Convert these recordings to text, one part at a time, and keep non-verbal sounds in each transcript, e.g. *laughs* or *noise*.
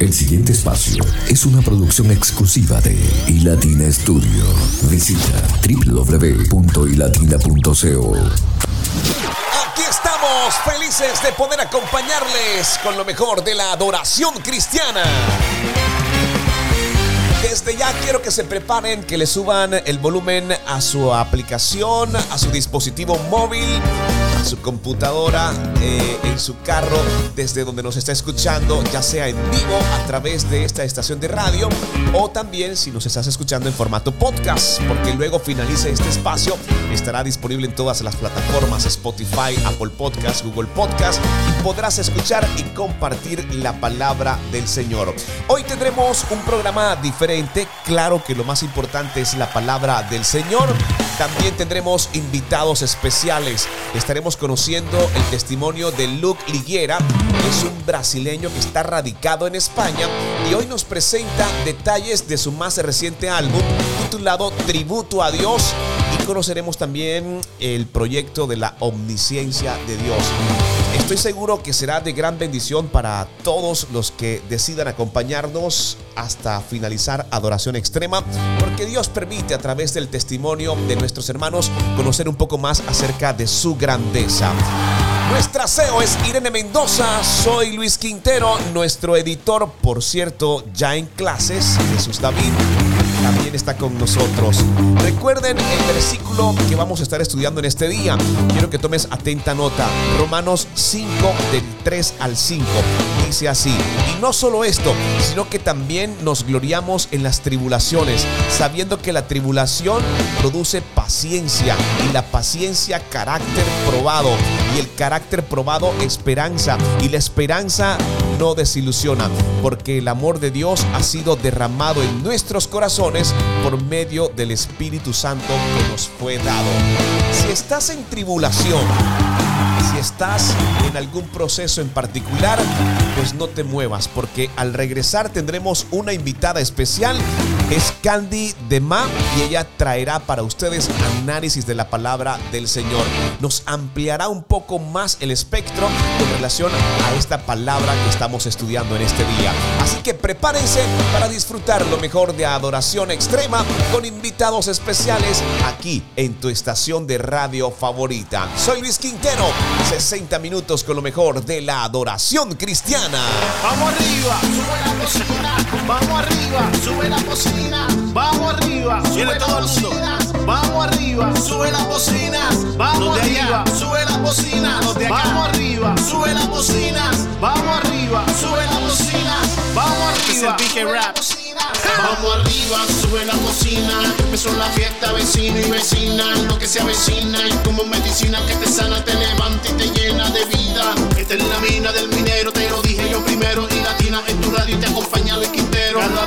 El siguiente espacio es una producción exclusiva de iLatina Studio. Visita www.ilatina.co. Aquí estamos felices de poder acompañarles con lo mejor de la adoración cristiana. Desde ya quiero que se preparen, que le suban el volumen a su aplicación, a su dispositivo móvil, a su computadora, eh, en su carro, desde donde nos está escuchando, ya sea en vivo a través de esta estación de radio o también si nos estás escuchando en formato podcast, porque luego finalice este espacio, estará disponible en todas las plataformas Spotify, Apple Podcast, Google Podcast y podrás escuchar y compartir la palabra del Señor. Hoy tendremos un programa diferente Claro que lo más importante es la palabra del Señor. También tendremos invitados especiales. Estaremos conociendo el testimonio de Luke Liguera. Es un brasileño que está radicado en España y hoy nos presenta detalles de su más reciente álbum titulado Tributo a Dios y conoceremos también el proyecto de la omnisciencia de Dios. Estoy seguro que será de gran bendición para todos los que decidan acompañarnos hasta finalizar Adoración Extrema, porque Dios permite a través del testimonio de nuestros hermanos conocer un poco más acerca de su grandeza. Nuestra CEO es Irene Mendoza, soy Luis Quintero, nuestro editor, por cierto, ya en clases, Jesús David también está con nosotros. Recuerden el versículo que vamos a estar estudiando en este día. Quiero que tomes atenta nota. Romanos 5 del 3 al 5. Dice así. Y no solo esto, sino que también nos gloriamos en las tribulaciones, sabiendo que la tribulación produce paciencia y la paciencia carácter probado y el carácter probado esperanza y la esperanza no desilusiona, porque el amor de Dios ha sido derramado en nuestros corazones por medio del Espíritu Santo que nos fue dado. Si estás en tribulación, si estás en algún proceso en particular, pues no te muevas, porque al regresar tendremos una invitada especial. Es Candy de Ma y ella traerá para ustedes análisis de la palabra del Señor. Nos ampliará un poco más el espectro con relación a esta palabra que estamos estudiando en este día. Así que prepárense para disfrutar lo mejor de adoración extrema con invitados especiales aquí en tu estación de radio favorita. Soy Luis Quintero 60 minutos con lo mejor de la adoración cristiana. Vamos arriba, sube la cocina. Vamos arriba, sube la cocina. Vamos arriba, sube las bocinas. Vamos arriba, sube las bocinas. Vamos arriba, sube las bocinas. Vamos arriba, sube las bocinas. Vamos arriba, sube las bocinas. Vamos arriba, sube las bocinas. Vamos arriba, sube la cocina. Empezó la fiesta, vecino y vecina. Lo que se avecina y como medicina que te sana, te levanta y te llena de vida. Esta es la mina del minero, te lo dije yo primero. Y latina en tu radio y te acompaña el Quintero. Cada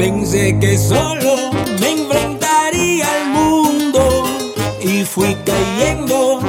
Pensé que solo me enfrentaría al mundo y fui cayendo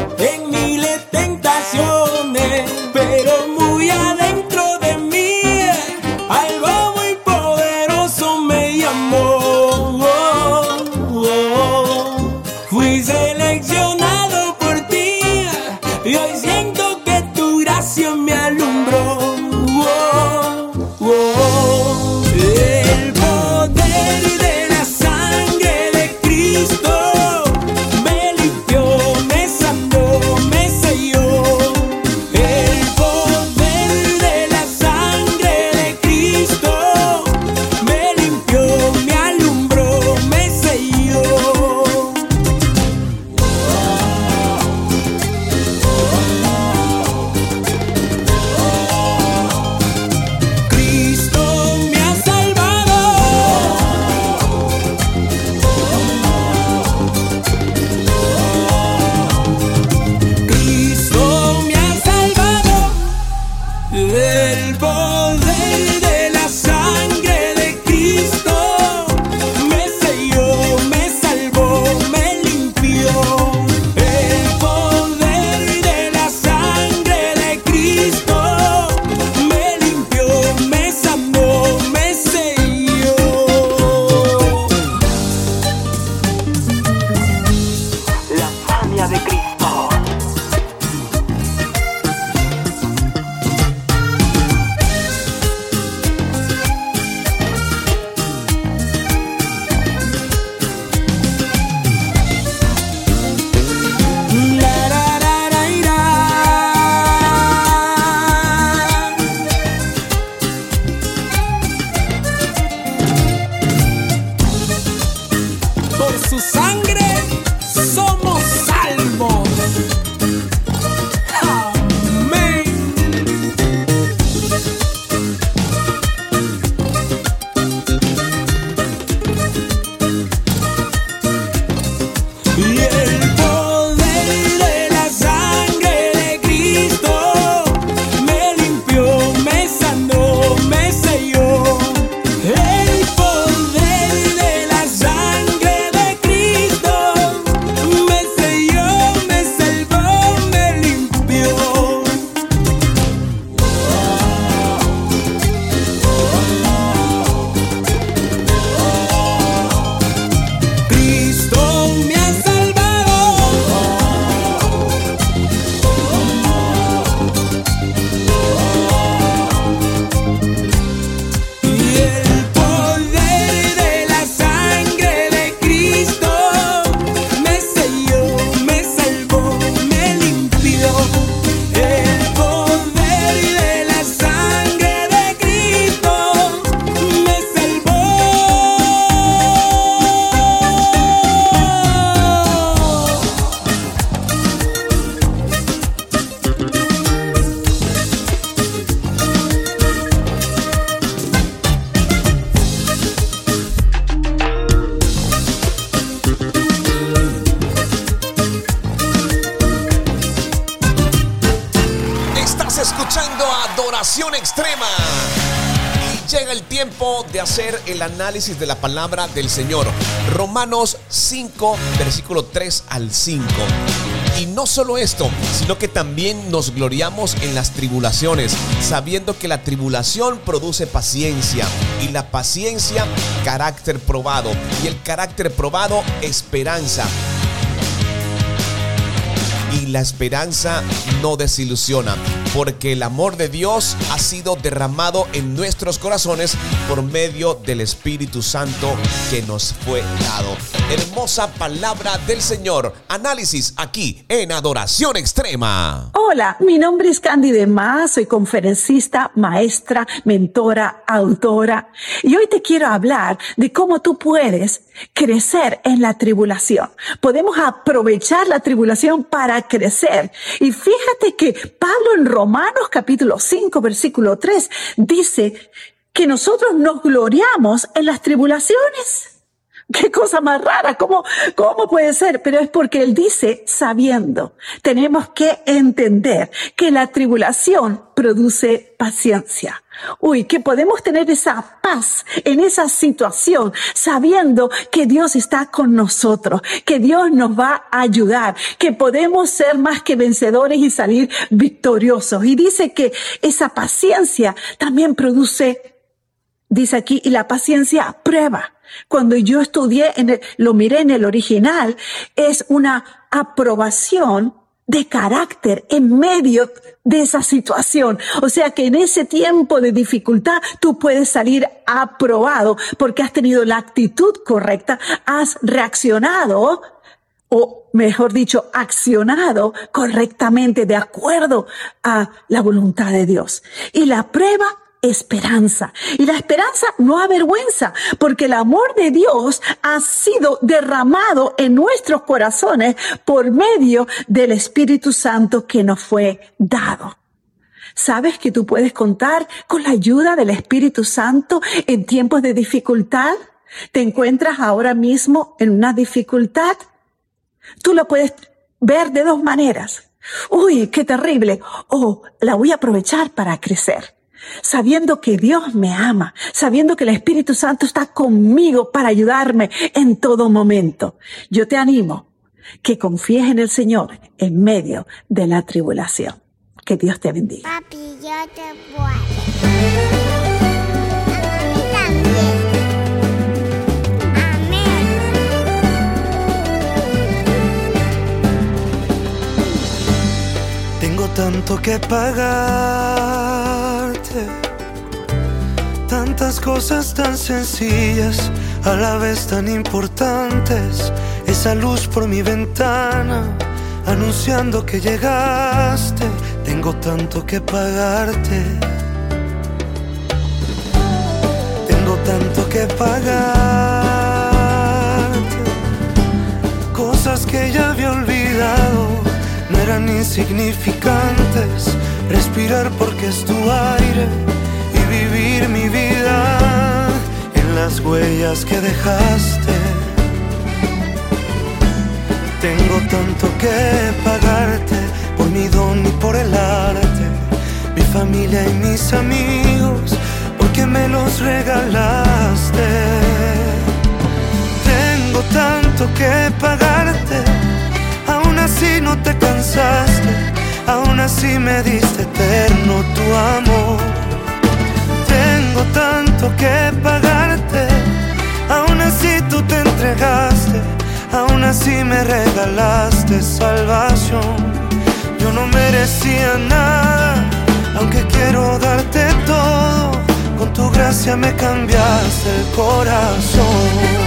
análisis de la palabra del Señor. Romanos 5, versículo 3 al 5. Y no solo esto, sino que también nos gloriamos en las tribulaciones, sabiendo que la tribulación produce paciencia y la paciencia carácter probado y el carácter probado esperanza y la esperanza no desilusiona, porque el amor de Dios ha sido derramado en nuestros corazones por medio del Espíritu Santo que nos fue dado. Hermosa palabra del Señor. Análisis aquí en Adoración Extrema. Hola, mi nombre es Candy de Más, soy conferencista, maestra, mentora, autora y hoy te quiero hablar de cómo tú puedes crecer en la tribulación. Podemos aprovechar la tribulación para crecer. Y fíjate que Pablo en Romanos capítulo 5 versículo 3 dice que nosotros nos gloriamos en las tribulaciones. Qué cosa más rara, ¿cómo, cómo puede ser? Pero es porque él dice sabiendo. Tenemos que entender que la tribulación produce paciencia. Uy, que podemos tener esa paz en esa situación, sabiendo que Dios está con nosotros, que Dios nos va a ayudar, que podemos ser más que vencedores y salir victoriosos. Y dice que esa paciencia también produce, dice aquí, y la paciencia prueba. Cuando yo estudié, en el, lo miré en el original, es una aprobación de carácter en medio de esa situación. O sea que en ese tiempo de dificultad tú puedes salir aprobado porque has tenido la actitud correcta, has reaccionado o mejor dicho, accionado correctamente de acuerdo a la voluntad de Dios. Y la prueba esperanza. Y la esperanza no avergüenza, porque el amor de Dios ha sido derramado en nuestros corazones por medio del Espíritu Santo que nos fue dado. ¿Sabes que tú puedes contar con la ayuda del Espíritu Santo en tiempos de dificultad? ¿Te encuentras ahora mismo en una dificultad? Tú lo puedes ver de dos maneras. Uy, qué terrible. Oh, la voy a aprovechar para crecer sabiendo que Dios me ama, sabiendo que el Espíritu Santo está conmigo para ayudarme en todo momento. Yo te animo que confíes en el Señor en medio de la tribulación. Que Dios te bendiga. Papi, yo te. Tengo tanto que pagar Tantas cosas tan sencillas, a la vez tan importantes. Esa luz por mi ventana, anunciando que llegaste. Tengo tanto que pagarte. Tengo tanto que pagarte. Cosas que ya había olvidado, no eran insignificantes respirar porque es tu aire mi vida en las huellas que dejaste. Tengo tanto que pagarte por mi don y por el arte, mi familia y mis amigos, porque me los regalaste. Tengo tanto que pagarte, aún así no te cansaste aún así me diste eterno tu amor. Me regalaste salvación. Yo no merecía nada, aunque quiero darte todo, con tu gracia me cambiaste el corazón.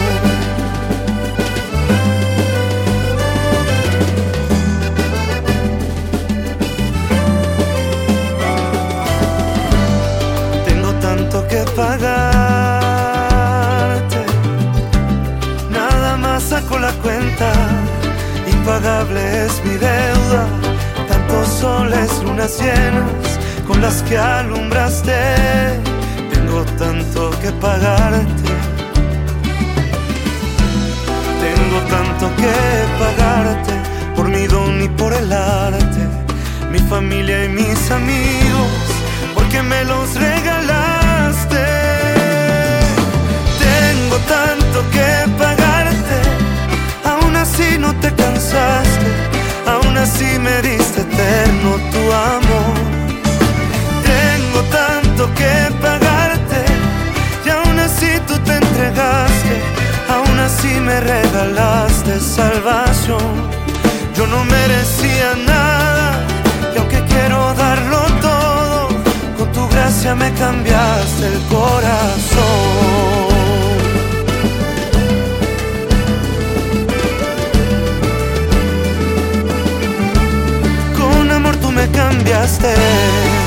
que la cuenta, impagable es mi deuda. Tantos soles, lunas llenas con las que alumbraste. Tengo tanto que pagarte. Tengo tanto que pagarte por mi don y por el arte, mi familia y mis amigos que me los regalaste. Tengo tanto que pagarte, así no te cansaste, aún así me diste eterno tu amor. Tengo tanto que pagarte y aún así tú te entregaste, aún así me regalaste salvación. Yo no merecía nada y aunque quiero darlo todo, con tu gracia me cambiaste el corazón. Cambiaste.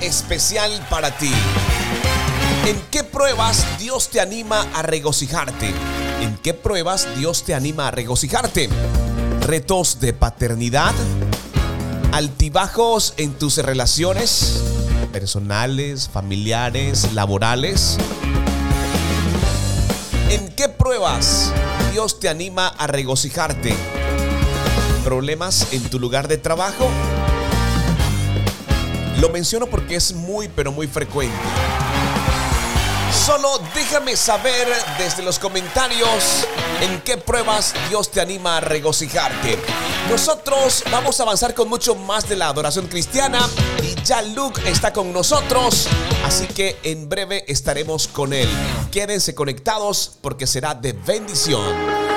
Especial para ti. ¿En qué pruebas Dios te anima a regocijarte? ¿En qué pruebas Dios te anima a regocijarte? ¿Retos de paternidad? ¿Altibajos en tus relaciones personales, familiares, laborales? ¿En qué pruebas Dios te anima a regocijarte? ¿Problemas en tu lugar de trabajo? Lo menciono porque es muy pero muy frecuente. Solo déjame saber desde los comentarios en qué pruebas Dios te anima a regocijarte. Nosotros vamos a avanzar con mucho más de la adoración cristiana y ya Luke está con nosotros, así que en breve estaremos con él. Quédense conectados porque será de bendición.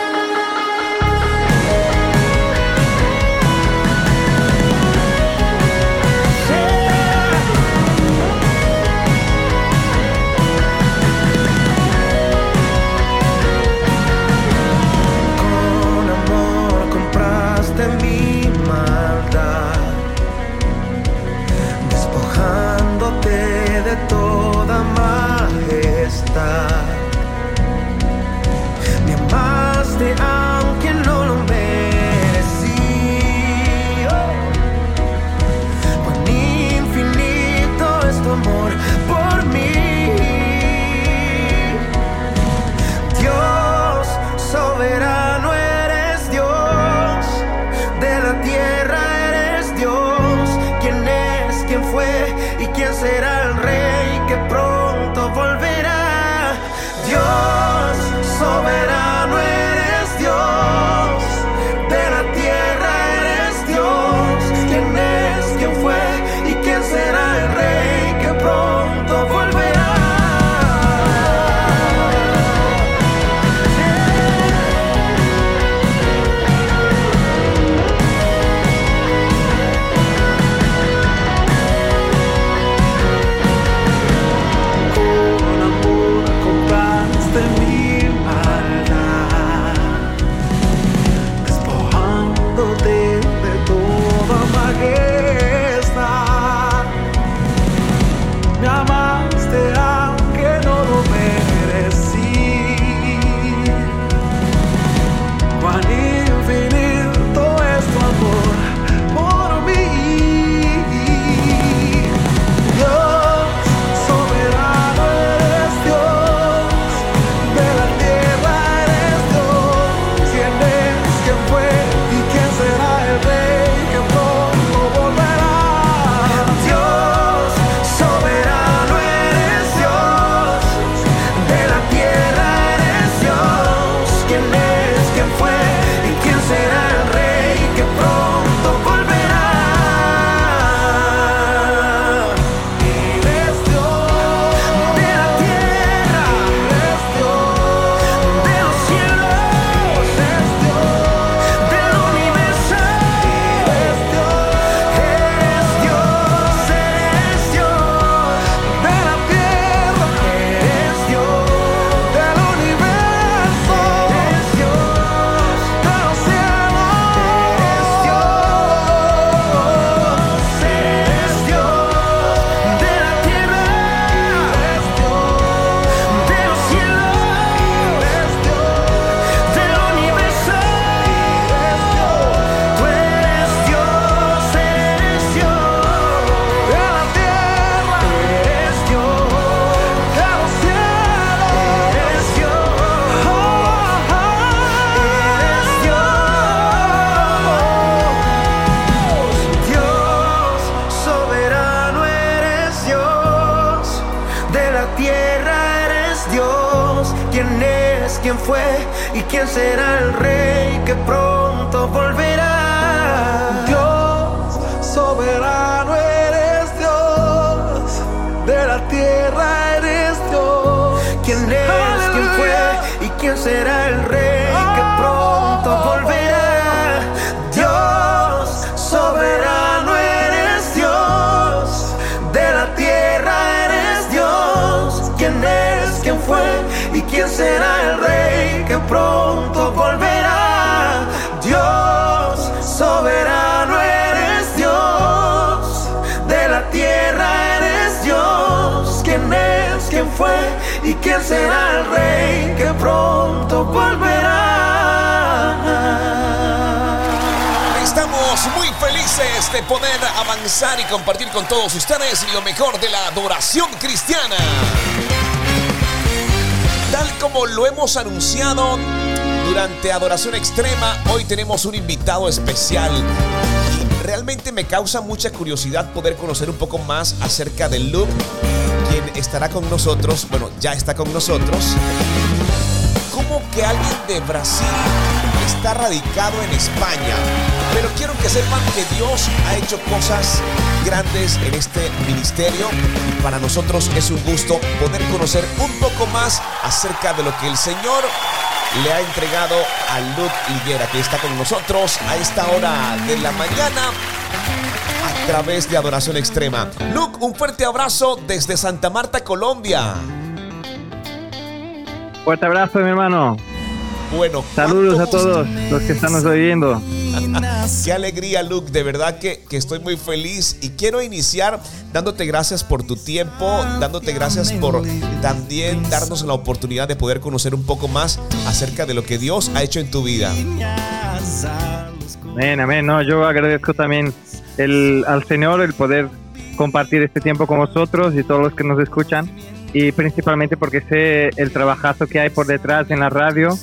Fue y quién será el rey que pronto volverá? Dios soberano eres Dios, de la tierra eres Dios. ¿Quién es? ¿Quién fue y quién será el rey que pronto volverá? Dios soberano eres Dios, de la tierra eres Dios. ¿Quién es? ¿Quién fue será el rey que pronto volverá? Estamos muy felices de poder avanzar y compartir con todos ustedes lo mejor de la adoración cristiana. Tal como lo hemos anunciado durante Adoración Extrema, hoy tenemos un invitado especial. Y realmente me causa mucha curiosidad poder conocer un poco más acerca de Luke, estará con nosotros, bueno, ya está con nosotros. ¿Cómo que alguien de Brasil está radicado en España? Pero quiero que sepan que Dios ha hecho cosas grandes en este ministerio y para nosotros es un gusto poder conocer un poco más acerca de lo que el Señor le ha entregado a Luke Higuera, que está con nosotros a esta hora de la mañana través de Adoración Extrema. Luke, un fuerte abrazo desde Santa Marta, Colombia. Fuerte abrazo, mi hermano. Bueno, Saludos a ¿cuánto todos los que están nos oyendo. *laughs* Qué alegría, Luke. De verdad que, que estoy muy feliz y quiero iniciar dándote gracias por tu tiempo, dándote gracias por también darnos la oportunidad de poder conocer un poco más acerca de lo que Dios ha hecho en tu vida. Amén, amén. No, yo agradezco también el, al Señor el poder compartir este tiempo con vosotros y todos los que nos escuchan. Y principalmente porque sé el trabajazo que hay por detrás en la radio.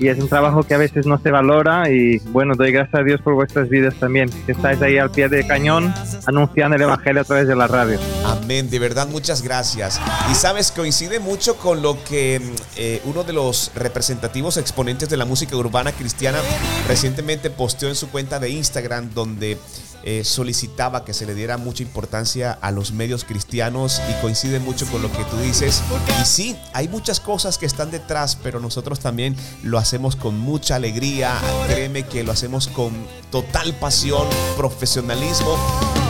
Y es un trabajo que a veces no se valora. Y bueno, doy gracias a Dios por vuestras vidas también. Que estáis ahí al pie del cañón anunciando el Evangelio a través de la radio. Amén, de verdad muchas gracias. Y sabes, coincide mucho con lo que eh, uno de los representativos exponentes de la música urbana cristiana recientemente posteó en su cuenta de Instagram donde eh, solicitaba que se le diera mucha importancia a los medios cristianos y coincide mucho con lo que tú dices. Y sí, hay muchas cosas que están detrás, pero nosotros también lo hacemos con mucha alegría. Créeme que lo hacemos con total pasión, profesionalismo,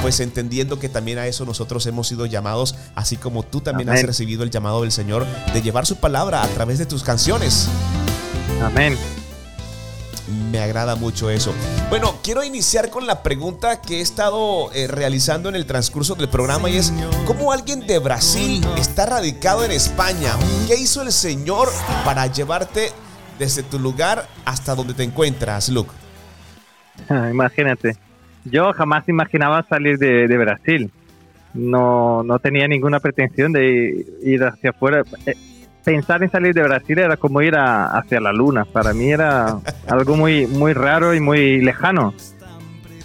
pues entendiendo que también a eso nosotros hemos sido llamados, así como tú también has recibido el llamado del Señor de llevar su palabra a través de tus canciones. Amén. Me agrada mucho eso. Bueno, quiero iniciar con la pregunta que he estado eh, realizando en el transcurso del programa y es, ¿cómo alguien de Brasil está radicado en España? ¿Qué hizo el Señor para llevarte desde tu lugar hasta donde te encuentras, Luke? Imagínate. Yo jamás imaginaba salir de, de Brasil. No, no tenía ninguna pretensión de ir hacia afuera. Pensar en salir de Brasil era como ir a- hacia la luna. Para mí era algo muy, muy raro y muy lejano.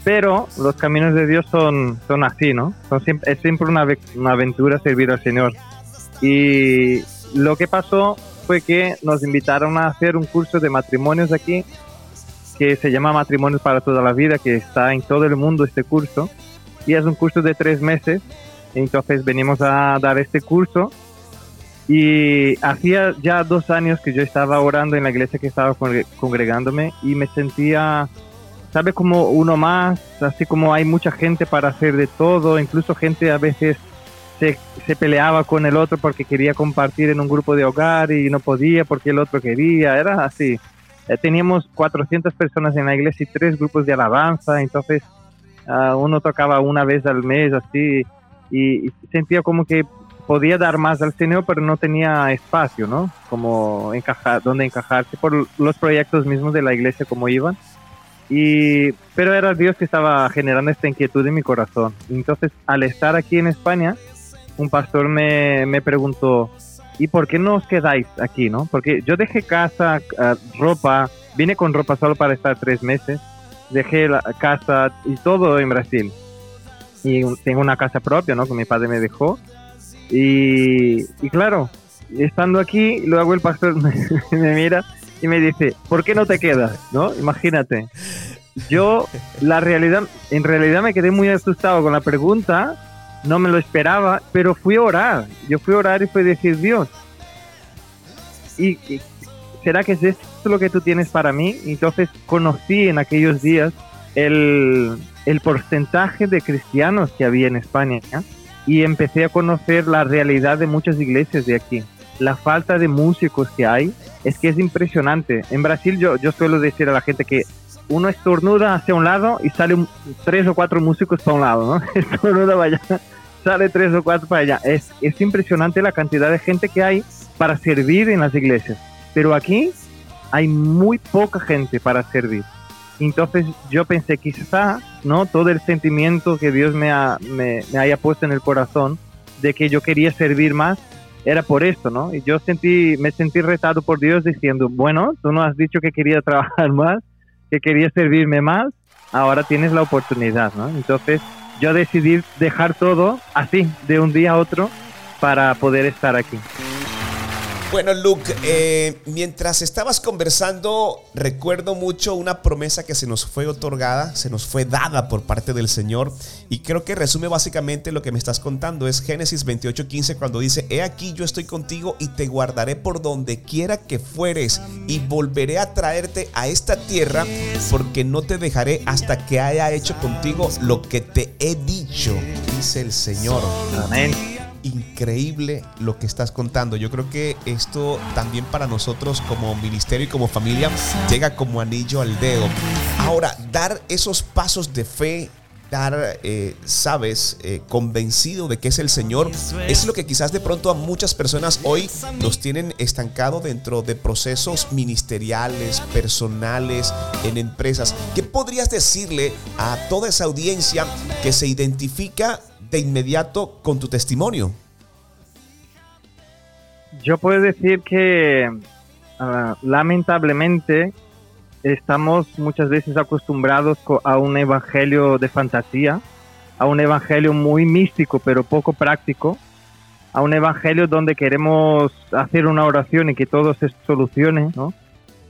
Pero los caminos de Dios son, son así, ¿no? Son siempre, es siempre una, una aventura servir al Señor. Y lo que pasó fue que nos invitaron a hacer un curso de matrimonios aquí que se llama Matrimonios para toda la vida, que está en todo el mundo este curso. Y es un curso de tres meses. Entonces venimos a dar este curso. Y hacía ya dos años que yo estaba orando en la iglesia que estaba congre- congregándome y me sentía, ¿sabe? Como uno más, así como hay mucha gente para hacer de todo, incluso gente a veces se, se peleaba con el otro porque quería compartir en un grupo de hogar y no podía porque el otro quería, era así. Eh, teníamos 400 personas en la iglesia y tres grupos de alabanza, entonces ah, uno tocaba una vez al mes así y, y sentía como que podía dar más al Señor, pero no tenía espacio, ¿no? Como encajar, donde encajarse por los proyectos mismos de la iglesia como iban. Y, pero era Dios que estaba generando esta inquietud en mi corazón. Entonces, al estar aquí en España, un pastor me, me preguntó, ¿y por qué no os quedáis aquí, no? Porque yo dejé casa, ah, ropa, vine con ropa solo para estar tres meses, dejé la casa y todo en Brasil. Y tengo una casa propia, ¿no? Que mi padre me dejó. Y, y claro, estando aquí, luego el pastor *laughs* me, me mira y me dice, ¿por qué no te quedas? ¿No? Imagínate. Yo, la realidad, en realidad me quedé muy asustado con la pregunta, no me lo esperaba, pero fui a orar. Yo fui a orar y fui a decir, Dios, ¿y, y será que es esto lo que tú tienes para mí? Entonces conocí en aquellos días el, el porcentaje de cristianos que había en España ¿ya? Y empecé a conocer la realidad de muchas iglesias de aquí. La falta de músicos que hay es que es impresionante. En Brasil yo, yo suelo decir a la gente que uno estornuda hacia un lado y sale tres o cuatro músicos para un lado. *laughs* Estornuda para allá, sale tres o cuatro para allá. Es, es impresionante la cantidad de gente que hay para servir en las iglesias. Pero aquí hay muy poca gente para servir. Entonces yo pensé, quizá, ¿no? Todo el sentimiento que Dios me, ha- me, haya puesto en el corazón de que yo quería servir más, era por esto, ¿no? Y yo sentí, me sentí retado por Dios diciendo, bueno, tú no has dicho que quería *laughs* trabajar más, que quería servirme más, ahora tienes la oportunidad, ¿no? Entonces yo decidí dejar todo así, de un día a otro, para poder estar aquí. Bueno, Luke, eh, mientras estabas conversando, recuerdo mucho una promesa que se nos fue otorgada, se nos fue dada por parte del Señor, y creo que resume básicamente lo que me estás contando. Es Génesis 28:15 cuando dice, He aquí yo estoy contigo y te guardaré por donde quiera que fueres, y volveré a traerte a esta tierra, porque no te dejaré hasta que haya hecho contigo lo que te he dicho, dice el Señor. Amén. Increíble lo que estás contando. Yo creo que esto también para nosotros como ministerio y como familia llega como anillo al dedo. Ahora, dar esos pasos de fe, dar, eh, sabes, eh, convencido de que es el Señor, es lo que quizás de pronto a muchas personas hoy los tienen estancado dentro de procesos ministeriales, personales, en empresas. ¿Qué podrías decirle a toda esa audiencia que se identifica de inmediato con tu testimonio? Yo puedo decir que ah, lamentablemente estamos muchas veces acostumbrados co- a un evangelio de fantasía, a un evangelio muy místico pero poco práctico, a un evangelio donde queremos hacer una oración y que todo se solucione, ¿no?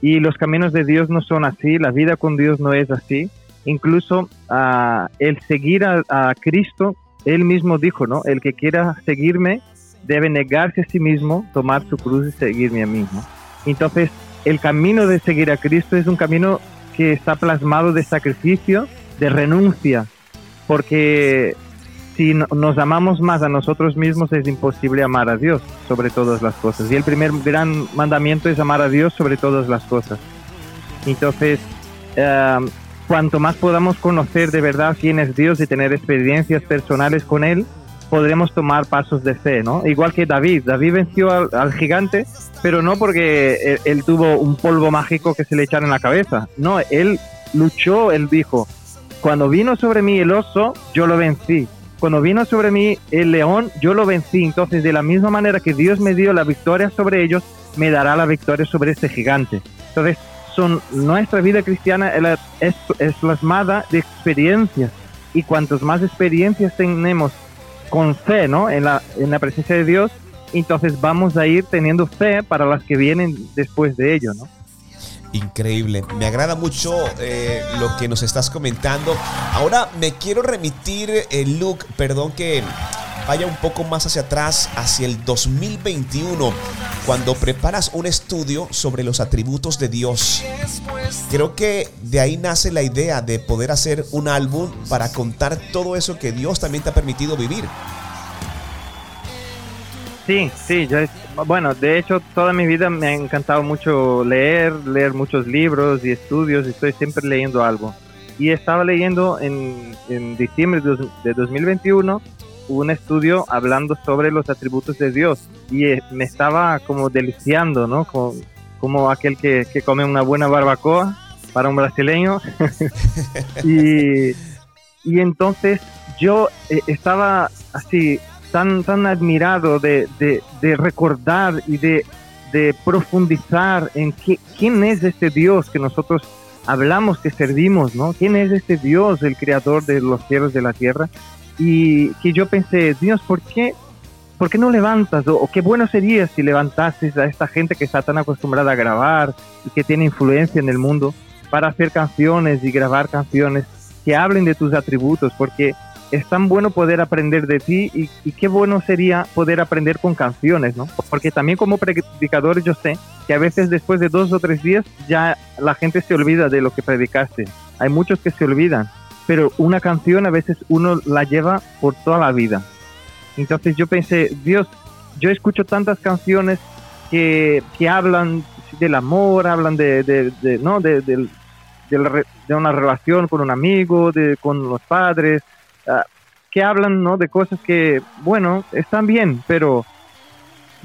Y los caminos de Dios no son así, la vida con Dios no es así. Incluso ah, el seguir a, a Cristo, Él mismo dijo, ¿no? El que quiera seguirme debe negarse a sí mismo, tomar su cruz y seguirme a mí. ¿no? Entonces, el camino de seguir a Cristo es un camino que está plasmado de sacrificio, de renuncia, porque si no- nos amamos más a nosotros mismos es imposible amar a Dios sobre todas las cosas. Y el primer gran mandamiento es amar a Dios sobre todas las cosas. Entonces, eh, cuanto más podamos conocer de verdad quién es Dios y tener experiencias personales con Él, podremos tomar pasos de fe, ¿no? Igual que David. David venció al, gigante, pero no porque él, él tuvo un polvo mágico que se le echara en la cabeza. No, él luchó, él dijo, cuando vino sobre mí el oso, yo lo vencí. Cuando vino sobre mí el león, yo lo vencí. Entonces, de la misma manera que Dios me dio la victoria sobre ellos, me dará la victoria sobre este gigante. Entonces, son, nuestra vida cristiana es, es, plasmada de experiencias. Y cuantos más experiencias tenemos con fe, ¿no? En la, en la presencia de Dios, entonces vamos a ir teniendo fe para las que vienen después de ello, ¿no? Increíble. Me agrada mucho eh, lo que nos estás comentando. Ahora me quiero remitir, eh, Luke, perdón que vaya un poco más hacia atrás, hacia el 2021, cuando preparas un estudio sobre los atributos de Dios. Creo que de ahí nace la idea de poder hacer un álbum para contar todo eso que Dios también te ha permitido vivir. Sí, sí, yo bueno, de hecho toda mi vida me ha encantado mucho leer, leer muchos libros y estudios, y estoy siempre leyendo algo. Y estaba leyendo en, en diciembre de 2021 un estudio hablando sobre los atributos de Dios y eh, me estaba como deliciando, ¿no? Como, como aquel que, que come una buena barbacoa para un brasileño. *laughs* y, y entonces yo eh, estaba así tan, tan admirado de, de, de recordar y de, de profundizar en qué- quién es este Dios que nosotros hablamos, que servimos, ¿no? ¿Quién es este Dios, el creador de los cielos de la tierra? Y que yo pensé, Dios, ¿por qué, ¿por qué no levantas? O, qué bueno sería si levantases a esta gente que está tan acostumbrada a grabar y que tiene influencia en el mundo para hacer canciones y grabar canciones que hablen de tus atributos, porque es tan bueno poder aprender de ti y, qué bueno sería poder aprender con canciones, ¿no? Porque también como predicador yo sé que a veces después de dos o tres días ya la gente se olvida de lo que predicaste. Hay muchos que se olvidan, pero una canción a veces uno la lleva por toda la vida. Entonces yo pensé, Dios, yo escucho tantas canciones que, que hablan del amor, hablan de, de, ¿no? de, de, una relación con un amigo, de, con los padres, Ah, que hablan ¿no? de cosas que, bueno, están bien, pero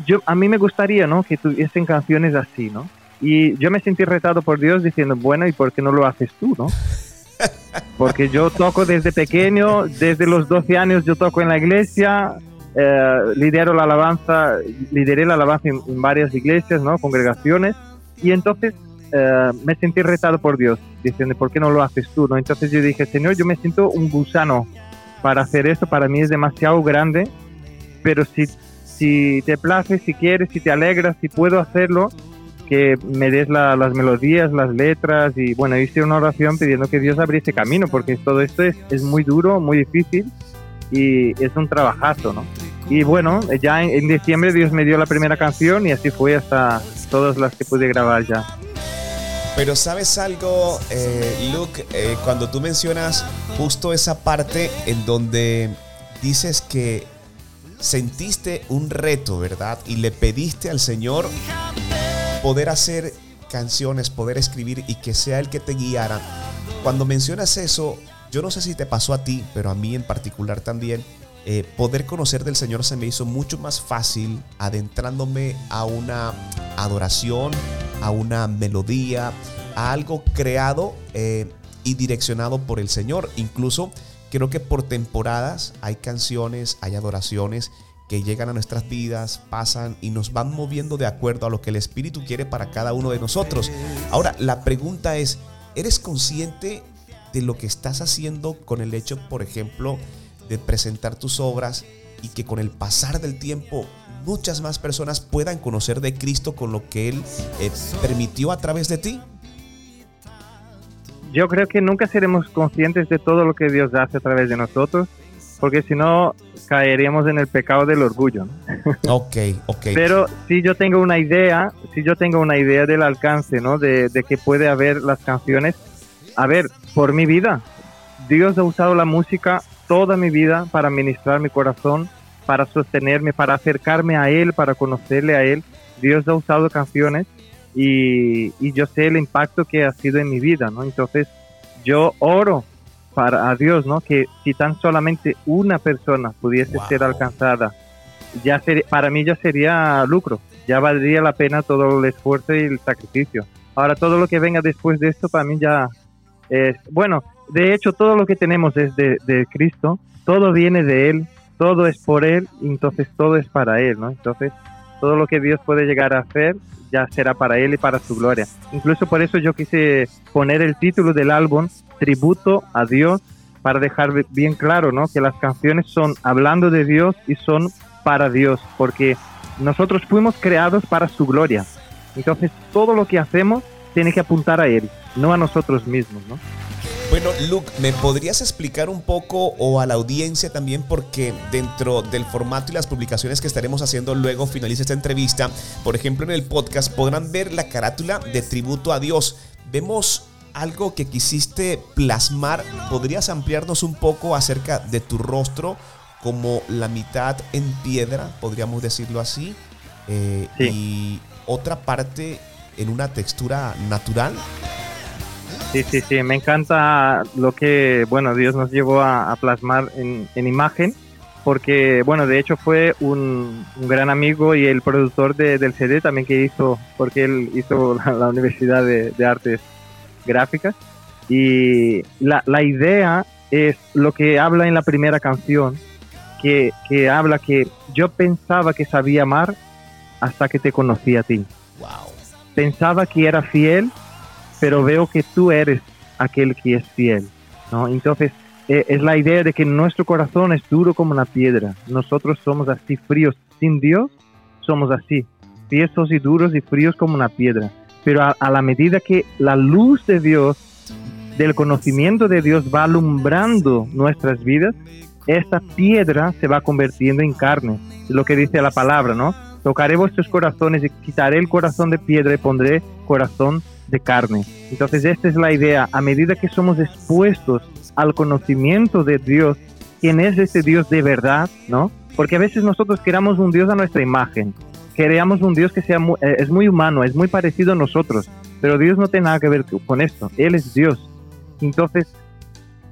yo a mí me gustaría ¿no? que tuviesen canciones así, ¿no? Y yo me sentí retado por Dios diciendo, bueno, ¿y por qué no lo haces tú, no? Porque yo toco desde pequeño, desde los 12 años yo toco en la iglesia, eh, lidero la alabanza, lideré la alabanza en, varias iglesias, ¿no? Congregaciones, y entonces eh, me sentí retado por Dios, diciendo, ¿por qué no lo haces tú, no? Entonces yo dije, Señor, yo me siento un gusano para hacer esto para mí es demasiado grande, pero si, si te place, si quieres, si te alegras, si puedo hacerlo, que me des las melodías, las letras y bueno, hice una oración pidiendo que Dios abriese camino porque todo esto es, muy duro, muy difícil y es un trabajazo, ¿no? Y bueno, ya en, en diciembre Dios me dio la primera canción y así fue hasta todas las que pude grabar ya. Pero sabes algo, eh, Luke, eh, cuando tú mencionas justo esa parte en donde dices que sentiste un reto, ¿verdad? Y le pediste al Señor poder hacer canciones, poder escribir y que sea el que te guiara. Cuando mencionas eso, yo no sé si te pasó a ti, pero a mí en particular también, eh, poder conocer del Señor se me hizo mucho más fácil adentrándome a una adoración, a una melodía, a algo creado eh, y direccionado por el Señor. Incluso creo que por temporadas hay canciones, hay adoraciones que llegan a nuestras vidas, pasan y nos van moviendo de acuerdo a lo que el Espíritu quiere para cada uno de nosotros. Ahora, la pregunta es, ¿eres consciente de lo que estás haciendo con el hecho, por ejemplo, de presentar tus obras y que con el pasar del tiempo muchas más personas puedan conocer de Cristo con lo que Él eh, permitió a través de ti? Yo creo que nunca seremos conscientes de todo lo que Dios hace a través de nosotros, porque si no caeríamos en el pecado del orgullo. *laughs* Ok, ok. Pero si yo tengo una idea, si yo tengo una idea del alcance, ¿no? De, de que puede haber las canciones, a ver, por mi vida, Dios ha usado la música toda mi vida para ministrar mi corazón, para sostenerme, para acercarme a Él, para conocerle a Él. Dios ha usado canciones y, yo sé el impacto que ha sido en mi vida, ¿no? Entonces yo oro para a Dios, ¿no? Que si tan solamente una persona pudiese ser alcanzada, ya para mí ya sería lucro, ya valdría la pena todo el esfuerzo y el sacrificio. Ahora todo lo que venga después de esto para mí ya es, bueno, de hecho todo lo que tenemos es de, de Cristo, todo viene de Él, todo es por Él, entonces todo es para Él, ¿no? Entonces, todo lo que Dios puede llegar a hacer ya será para Él y para su gloria. Incluso por eso yo quise poner el título del álbum, Tributo a Dios, para dejar bien claro, ¿no? Que las canciones son hablando de Dios y son para Dios, porque nosotros fuimos creados para su gloria. Entonces, todo lo que hacemos tiene que apuntar a Él, no a nosotros mismos, ¿no? Bueno, Luke, ¿me podrías explicar un poco o a la audiencia también porque dentro del formato y las publicaciones que estaremos haciendo luego finaliza esta entrevista, por ejemplo en el podcast podrán ver la carátula de tributo a Dios. Vemos algo que quisiste plasmar, ¿podrías ampliarnos un poco acerca de tu rostro como la mitad en piedra, podríamos decirlo así, eh, y otra parte en una textura natural? Sí, sí, sí, me encanta lo que, bueno, Dios nos llevó a, plasmar en, imagen, porque, bueno, de hecho fue un, gran amigo y el productor del CD también que hizo, porque él hizo *laughs* la, Universidad de, Artes Gráficas, y la, la, idea es lo que habla en la primera canción, que, que habla que yo pensaba que sabía amar hasta que te conocí a ti. Wow. Pensaba que era fiel pero veo que tú eres aquel que es fiel, ¿no? Entonces, eh, es la idea de que nuestro corazón es duro como una piedra. Nosotros somos así fríos. Sin Dios somos así, tiesos y duros y fríos como una piedra. Pero a, la medida que la luz de Dios, del conocimiento de Dios va alumbrando nuestras vidas, esta piedra se va convirtiendo en carne. Es lo que dice la palabra, ¿no? Tocaré vuestros corazones y quitaré el corazón de piedra y pondré corazón de carne. Entonces esta es la idea. A medida que somos expuestos al conocimiento de Dios, quién es ese Dios de verdad, ¿no? Porque a veces nosotros queramos un Dios a nuestra imagen, queremos un Dios que sea mu- eh, es muy humano, es muy parecido a nosotros, pero Dios no tiene nada que ver con esto. Él es Dios. Entonces,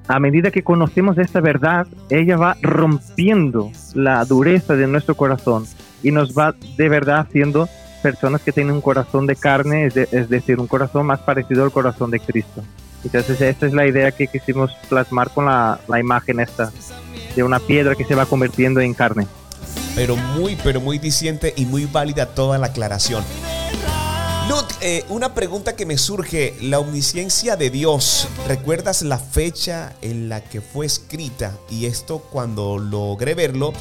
a medida que conocemos esta verdad, ella va rompiendo la dureza de nuestro corazón y nos va de verdad haciendo personas que tienen un corazón de carne, es, de- es decir, un corazón más parecido al corazón de Cristo. Entonces, esta es la idea que quisimos plasmar con la imagen esta, de una piedra que se va convirtiendo en carne. Pero muy, pero muy diciente y muy válida toda la aclaración. Luke, eh, una pregunta que me surge, la omnisciencia de Dios, ¿recuerdas la fecha en la que fue escrita? Y esto cuando logré verlo,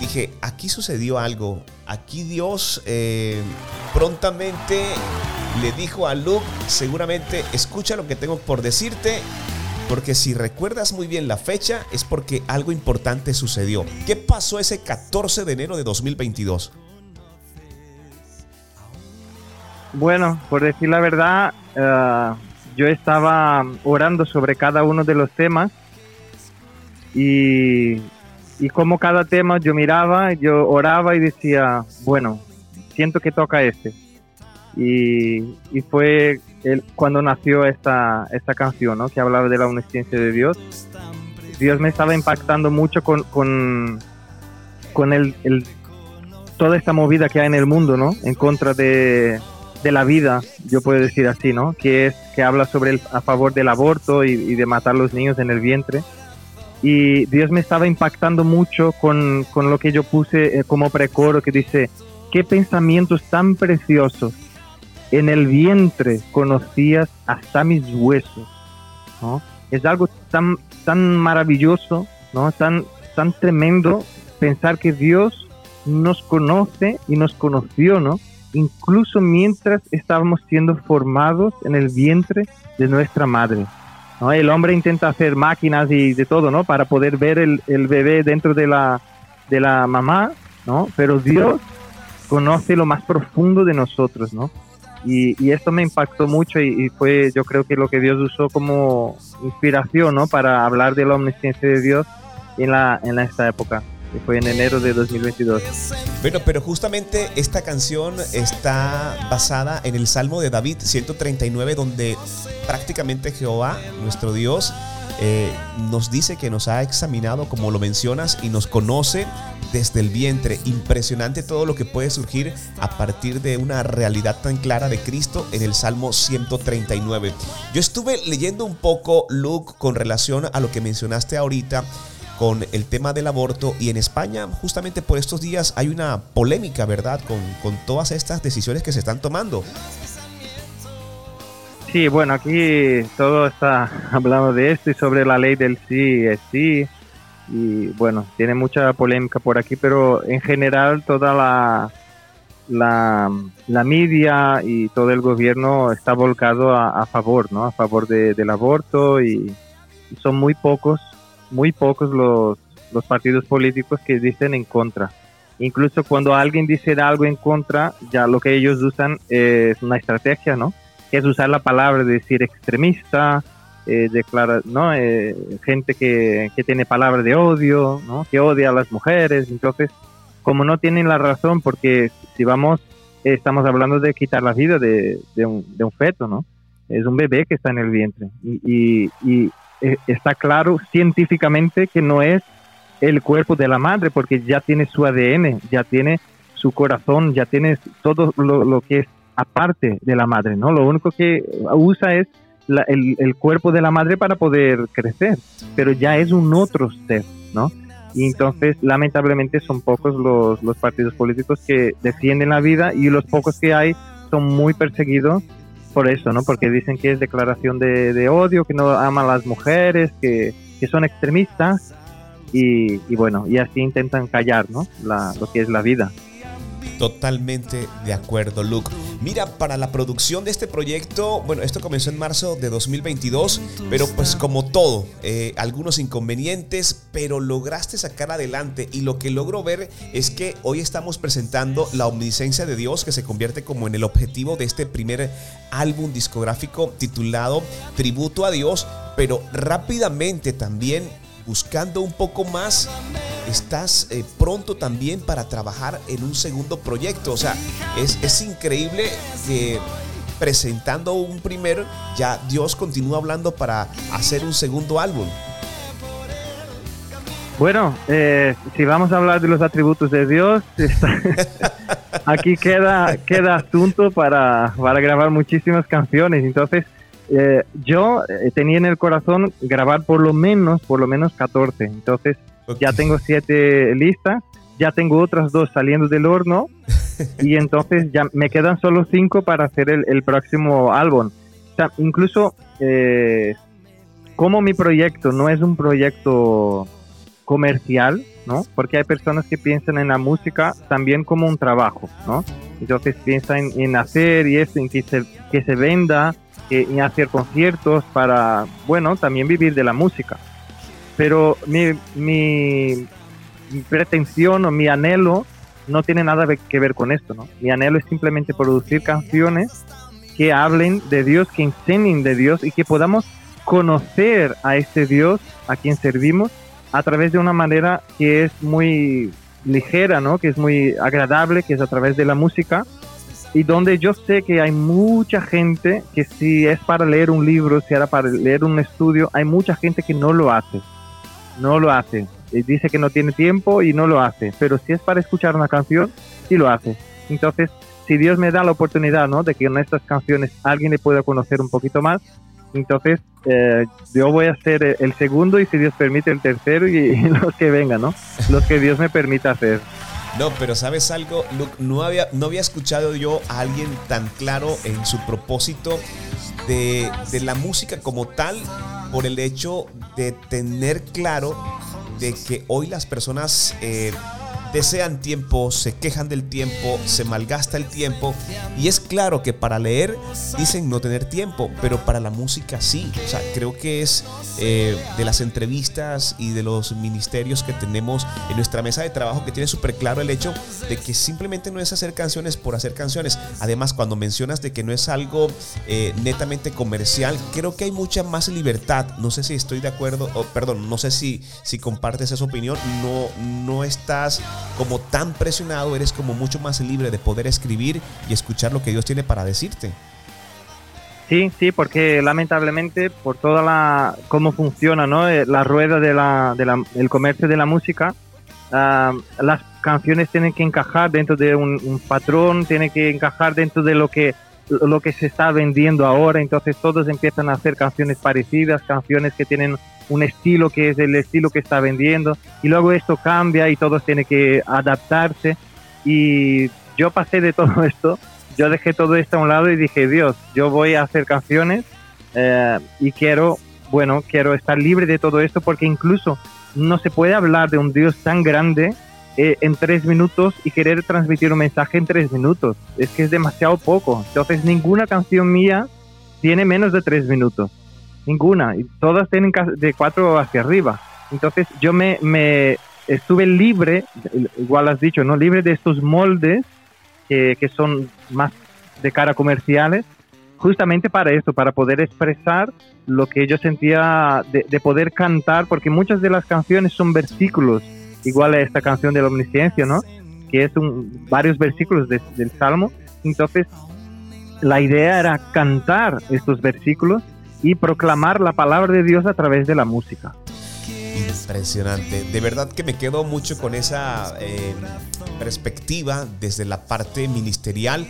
dije, aquí sucedió algo, aquí Dios eh, prontamente le dijo a Luke, seguramente escucha lo que tengo por decirte, porque si recuerdas muy bien la fecha es porque algo importante sucedió. ¿Qué pasó ese 14 de enero de 2022? Bueno, por decir la verdad, eh, yo estaba orando sobre cada uno de los temas y, como cada tema yo miraba, yo oraba y decía, bueno, siento que toca este. Y fue cuando nació esta, esta canción, ¿no? que hablaba de la omnisciencia de Dios. Dios me estaba impactando mucho con, con, con el, el- toda esta movida que hay en el mundo, ¿no? En contra de, de la vida, yo puedo decir así, ¿no? Que es que habla sobre el, a favor del aborto y, y de matar los niños en el vientre. Y Dios me estaba impactando mucho con, con lo que yo puse eh, como precoro, que dice, qué pensamientos tan preciosos. En el vientre conocías hasta mis huesos, ¿no? Es algo tan, tan maravilloso, ¿no? Tan, tan tremendo pensar que Dios nos conoce y nos conoció, ¿no? Incluso mientras estábamos siendo formados en el vientre de nuestra madre. ¿no? El hombre intenta hacer máquinas y de todo, ¿no? Para poder ver el, el bebé dentro de la, de la mamá, ¿no? Pero Dios conoce lo más profundo de nosotros, ¿no? Y, esto me impactó mucho y, fue, yo creo que lo que Dios usó como inspiración, ¿no? Para hablar de la omnisciencia de Dios en, la, en esta época, fue en enero de 2022. Bueno, pero justamente esta canción está basada en el Salmo de David 139, donde prácticamente Jehová, nuestro Dios, eh, nos dice que nos ha examinado, como lo mencionas, y nos conoce desde el vientre. Impresionante todo lo que puede surgir a partir de una realidad tan clara de Cristo en el Salmo 139. Yo estuve leyendo un poco, Luke, con relación a lo que mencionaste ahorita con el tema del aborto y en España justamente por estos días hay una polémica, ¿verdad? Con, con todas estas decisiones que se están tomando. Sí, bueno, aquí todo está *laughs* hablando de esto y sobre la ley del sí es sí. Y bueno, tiene mucha polémica por aquí, pero en general toda la, la, la media y todo el gobierno está volcado a, a favor, ¿no? A favor de- del aborto y, son muy pocos, muy pocos los, los partidos políticos que dicen en contra. Incluso cuando alguien dice algo en contra, ya lo que ellos usan es una estrategia, ¿no? que es usar la palabra, de decir extremista, eh, declara, ¿no? Eh, gente que, que tiene palabras de odio, ¿no? que odia a las mujeres. Entonces, como no tienen la razón, porque si vamos, eh, estamos hablando de quitar la vida de, de un, de un feto, ¿no? Es un bebé que está en el vientre. Y, y- y, eh, está claro científicamente que no es el cuerpo de la madre, porque ya tiene su ADN, ya tiene su corazón, ya tiene todo lo, lo que es aparte de la madre, ¿no? Lo único que usa es la- el, el cuerpo de la madre para poder crecer, pero ya es un otro ser, ¿no? Y entonces, lamentablemente, son pocos los, los partidos políticos que defienden la vida y los pocos que hay son muy perseguidos por eso, ¿no? Porque dicen que es declaración de, de odio, que no aman a las mujeres, que, que son extremistas y, y bueno, y así intentan callar ¿no? la, lo que es la vida. Totalmente de acuerdo, Luke. Mira, para la producción de este proyecto, bueno, esto comenzó en marzo de 2022, pero pues como todo, eh, algunos inconvenientes, pero lograste sacar adelante y lo que logro ver es que hoy estamos presentando la omnisciencia de Dios que se convierte como en el objetivo de este primer álbum discográfico titulado Tributo a Dios, pero rápidamente también buscando un poco más, estás eh, pronto también para trabajar en un segundo proyecto. O sea, es, es increíble que presentando un primero, ya Dios continúa hablando para hacer un segundo álbum. Bueno, eh, si vamos a hablar de los atributos de Dios, *laughs* aquí queda, queda asunto para, para grabar muchísimas canciones. Entonces, eh, yo eh, tenía en el corazón grabar por lo menos, por lo menos 14. Entonces, ya tengo siete listas, ya tengo otras dos saliendo del horno y *laughs* entonces ya me quedan solo cinco para hacer el, el próximo álbum. O sea, incluso eh, como mi proyecto no es un proyecto comercial, ¿no? Porque hay personas que piensan en la música también como un trabajo, ¿no? Entonces piensan en, en hacer y eso, en que se, que se venda, que, en hacer conciertos para, bueno, también vivir de la música. Pero mi, mi, mi pretensión o mi anhelo no tiene nada que ver con esto, ¿no? Mi anhelo es simplemente producir canciones que hablen de Dios, que enseñen de Dios y que podamos conocer a este Dios a quien servimos a través de una manera que es muy ligera, ¿no? Que es muy agradable, que es a través de la música y donde yo sé que hay mucha gente que si es para leer un libro, si era para leer un estudio, hay mucha gente que no lo hace, no lo hace. Dice que no tiene tiempo y no lo hace, pero si es para escuchar una canción, sí lo hace. Entonces, si Dios me da la oportunidad, ¿no? De que en estas canciones alguien le pueda conocer un poquito más, entonces eh, yo voy a hacer el segundo y si Dios permite el tercero y, *laughs* y los que vengan, ¿no? Los que Dios me permita hacer. No, pero ¿sabes algo, Luke? No había, no había escuchado yo a alguien tan claro en su propósito de, de la música como tal por el hecho de tener claro de que hoy las personas eh, desean tiempo, se quejan del tiempo, se malgasta el tiempo. Y es claro que para leer dicen no tener tiempo, pero para la música sí. O sea, creo que es eh, de las entrevistas y de los ministerios que tenemos en nuestra mesa de trabajo que tiene súper claro el hecho de que simplemente no es hacer canciones por hacer canciones. Además, cuando mencionas de que no es algo eh, netamente comercial, creo que hay mucha más libertad. No sé si estoy de acuerdo, o perdón, no sé si, si compartes esa opinión. No, no estás como tan presionado, eres como mucho más libre de poder escribir y escuchar lo que Dios tiene para decirte. Sí, sí, porque lamentablemente por toda la cómo funciona, ¿no? Eh, La rueda de la, de la- el comercio de la música, ah, las canciones tienen que encajar dentro de un, un patrón, tienen que encajar dentro de lo que lo que se está vendiendo ahora, entonces todos empiezan a hacer canciones parecidas, canciones que tienen un estilo que es el estilo que está vendiendo y luego esto cambia y todos tienen que adaptarse y yo pasé de todo *laughs* esto yo dejé todo esto a un lado y dije, Dios, yo voy a hacer canciones eh, y quiero, bueno, quiero estar libre de todo esto porque incluso no se puede hablar de un Dios tan grande eh, en tres minutos y querer transmitir un mensaje en tres minutos. Es que es demasiado poco. Entonces ninguna canción mía tiene menos de tres minutos. Ninguna. Y todas tienen de cuatro hacia arriba. Entonces yo me, me estuve libre, igual has dicho, ¿no? Libre de estos moldes que, que son más de cara comerciales, justamente para eso, para poder expresar lo que yo sentía de, de poder cantar, porque muchas de las canciones son versículos, igual a esta canción de la omnisciencia, ¿no? Que es un, varios versículos de- del Salmo. Entonces, la idea era cantar estos versículos y proclamar la palabra de Dios a través de la música. Impresionante. De verdad que me quedo mucho con esa eh, perspectiva desde la parte ministerial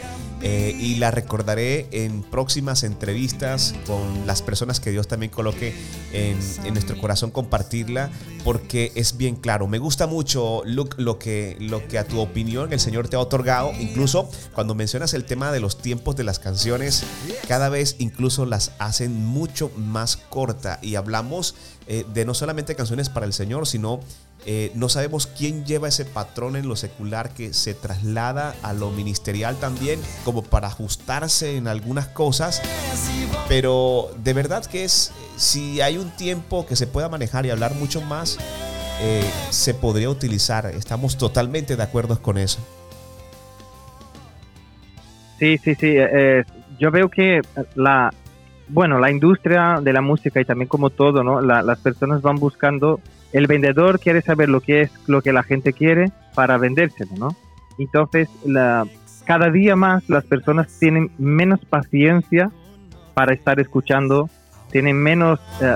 eh, y la recordaré en próximas entrevistas con las personas que Dios también coloque en, nuestro corazón compartirla porque es bien claro. Me gusta mucho, Luke, lo que, lo que a tu opinión el Señor te ha otorgado. Incluso cuando mencionas el tema de los tiempos de las canciones, cada vez incluso las hacen mucho más corta y hablamos eh, de no solamente canciones para el Señor, sino eh, no sabemos quién lleva ese patrón en lo secular que se traslada a lo ministerial también, como para ajustarse en algunas cosas. Pero de verdad que es, si hay un tiempo que se pueda manejar y hablar mucho más, eh, se podría utilizar. Estamos totalmente de acuerdo con eso. Sí, sí, sí. eh, yo veo que la, bueno, la industria de la música y también como todo, ¿no? La- las personas van buscando, el vendedor quiere saber lo que es lo que la gente quiere para vendérselo, ¿no? Entonces, cada día más las personas tienen menos paciencia para estar escuchando, tienen menos, eh,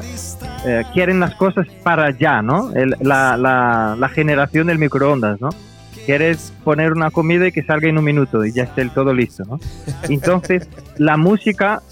eh, quieren las cosas para allá, ¿no? La, generación del microondas, ¿no? Quieres poner una comida y que salga en un minuto y ya esté todo listo, ¿no? Entonces, la música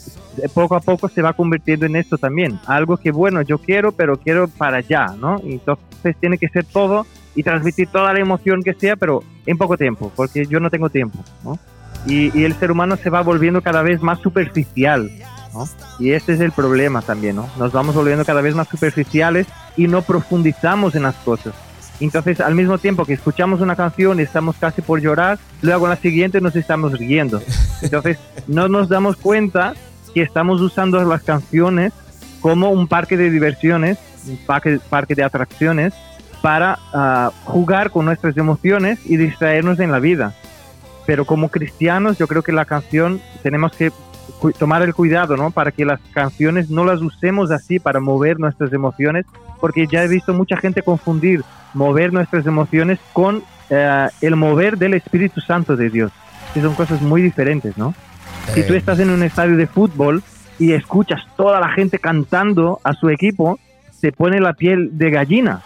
poco a poco se va convirtiendo en esto también. Algo que, bueno, yo quiero, pero quiero para allá, ¿no? Entonces tiene que ser todo y transmitir toda la emoción que sea, pero en poco tiempo, porque yo no tengo tiempo, ¿no? Y, el ser humano se va volviendo cada vez más superficial, ¿no? Y ese es el problema también, ¿no? Nos vamos volviendo cada vez más superficiales y no profundizamos en las cosas. Entonces, al mismo tiempo que escuchamos una canción y estamos casi por llorar, luego en la siguiente nos estamos riendo. Entonces, no nos damos cuenta que estamos usando las canciones como un parque de diversiones, un parque, parque de atracciones, para ah, jugar con nuestras emociones y distraernos en la vida. Pero como cristianos, yo creo que la canción tenemos que tomar el cuidado, ¿no? Para que las canciones no las usemos así para mover nuestras emociones, porque ya he visto mucha gente confundir mover nuestras emociones con eh, el mover del Espíritu Santo de Dios, que son cosas muy diferentes, ¿no? Si tú estás en un estadio de fútbol y escuchas toda la gente cantando a su equipo, te pone la piel de gallina.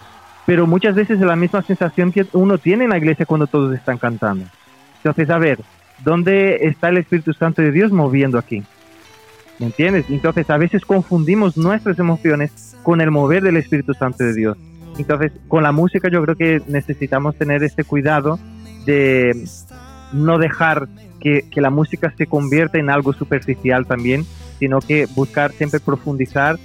Pero muchas veces es la misma sensación que uno tiene en la iglesia cuando todos están cantando. Entonces, a ver, ¿dónde está el Espíritu Santo de Dios moviendo aquí? ¿Me entiendes? Entonces, a veces confundimos nuestras emociones con el mover del Espíritu Santo de Dios. Entonces, con la música yo creo que necesitamos tener este cuidado de no dejar que, que la música se convierta en algo superficial también, sino que buscar siempre profundizar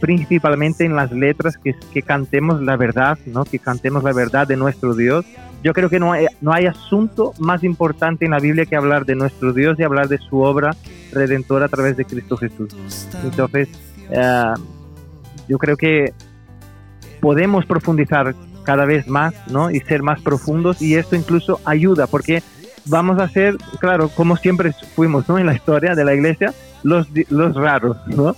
principalmente en las letras, que, que cantemos la verdad, ¿no? que cantemos la verdad de nuestro Dios. Yo creo que no hay, no hay asunto más importante en la Biblia que hablar de nuestro Dios y hablar de su obra redentora a través de Cristo Jesús. Entonces, eh, yo creo que podemos profundizar cada vez más ¿no? y ser más profundos y esto incluso ayuda porque vamos a ser, claro, como siempre fuimos ¿no? en la historia de la iglesia, los, los raros, ¿no?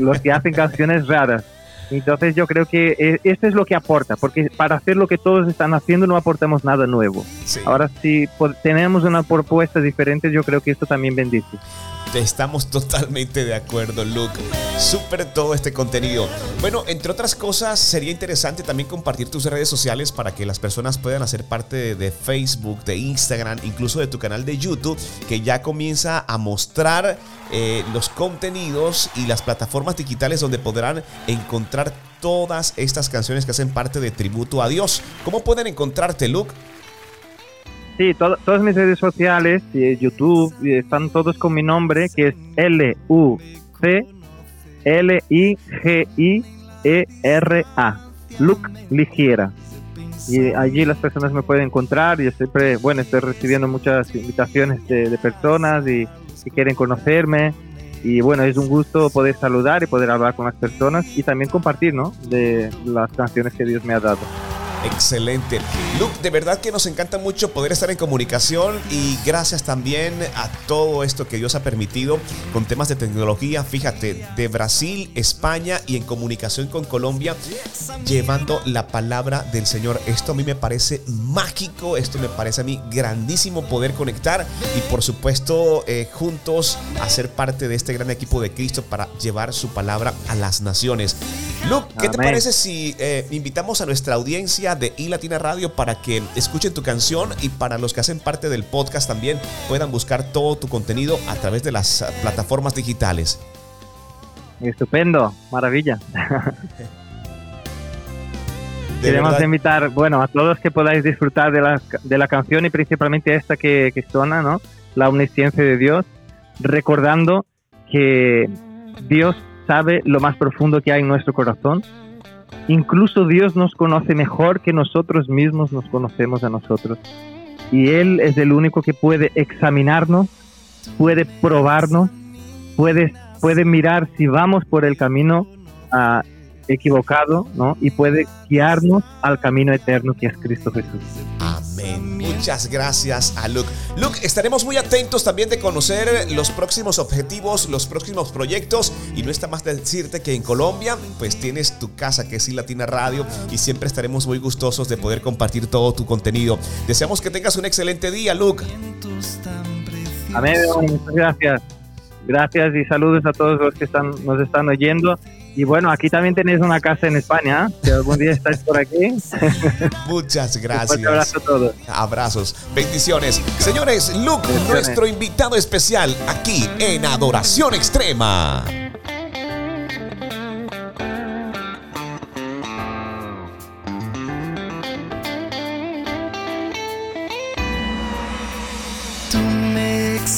Los que hacen canciones raras. Entonces yo creo que eh, esto es lo que aporta, porque para hacer lo que todos están haciendo no aportamos nada nuevo. sí. Ahora si tenemos una propuesta diferente, yo creo que esto también bendice. Estamos totalmente de acuerdo, Luke. Súper todo este contenido. Bueno, entre otras cosas, sería interesante también compartir tus redes sociales para que las personas puedan hacer parte de, Facebook, de Instagram, incluso de tu canal de YouTube, que ya comienza a mostrar eh, los contenidos y las plataformas digitales donde podrán encontrar todas estas canciones que hacen parte de Tributo a Dios. ¿Cómo pueden encontrarte, Luke? Sí, to- todas mis redes sociales, y YouTube, y están todos con mi nombre, que es L-U-C-L-I-G-I-E-R-A. Luke Ligiera. Y allí las personas me pueden encontrar. Yo siempre, bueno, estoy recibiendo muchas invitaciones de, personas y quieren conocerme. Y bueno, es un gusto poder saludar y poder hablar con las personas y también compartir, ¿no? De las canciones que Dios me ha dado. Excelente. Luke, de verdad que nos encanta mucho poder estar en comunicación y gracias también a todo esto que Dios ha permitido con temas de tecnología. Fíjate, de Brasil, España y en comunicación con Colombia, llevando la palabra del Señor. Esto a mí me parece mágico, esto me parece a mí grandísimo poder conectar y por supuesto eh, juntos hacer parte de este gran equipo de Cristo para llevar su palabra a las naciones. Luke, ¿qué te parece si eh, invitamos a nuestra audiencia de iLatina Radio para que escuchen tu canción y para los que hacen parte del podcast también puedan buscar todo tu contenido a través de las ah, plataformas digitales? Estupendo, maravilla. *laughs* Queremos verdad, invitar, bueno, a todos que podáis disfrutar de la, de la canción y principalmente esta que, que suena, ¿no? La omnisciencia de Dios, recordando que Dios sabe lo más profundo que hay en nuestro corazón incluso Dios nos conoce mejor que nosotros mismos nos conocemos a nosotros. Y Él es el único que puede examinarnos, puede probarnos, puede, puede mirar si vamos por el camino ah, equivocado, ¿no? Y puede guiarnos al camino eterno que es Cristo Jesús. Amén. Muchas gracias a Luke. Luke, estaremos muy atentos también de conocer los próximos objetivos, los próximos proyectos. Y no está más de decirte que en Colombia, pues tienes tu casa que es I Latina Radio y siempre estaremos muy gustosos de poder compartir todo tu contenido. Deseamos que tengas un excelente día, Luke. Amén. Muchas gracias. Gracias y saludos a todos los que están, nos están oyendo. Y bueno, aquí también tenéis una casa en España. ¿eh? Si algún día estáis por aquí. *laughs* Muchas gracias. Un abrazo a todos. Abrazos, bendiciones. Señores, Luke, Bendiciones. nuestro invitado especial aquí en Adoración Extrema.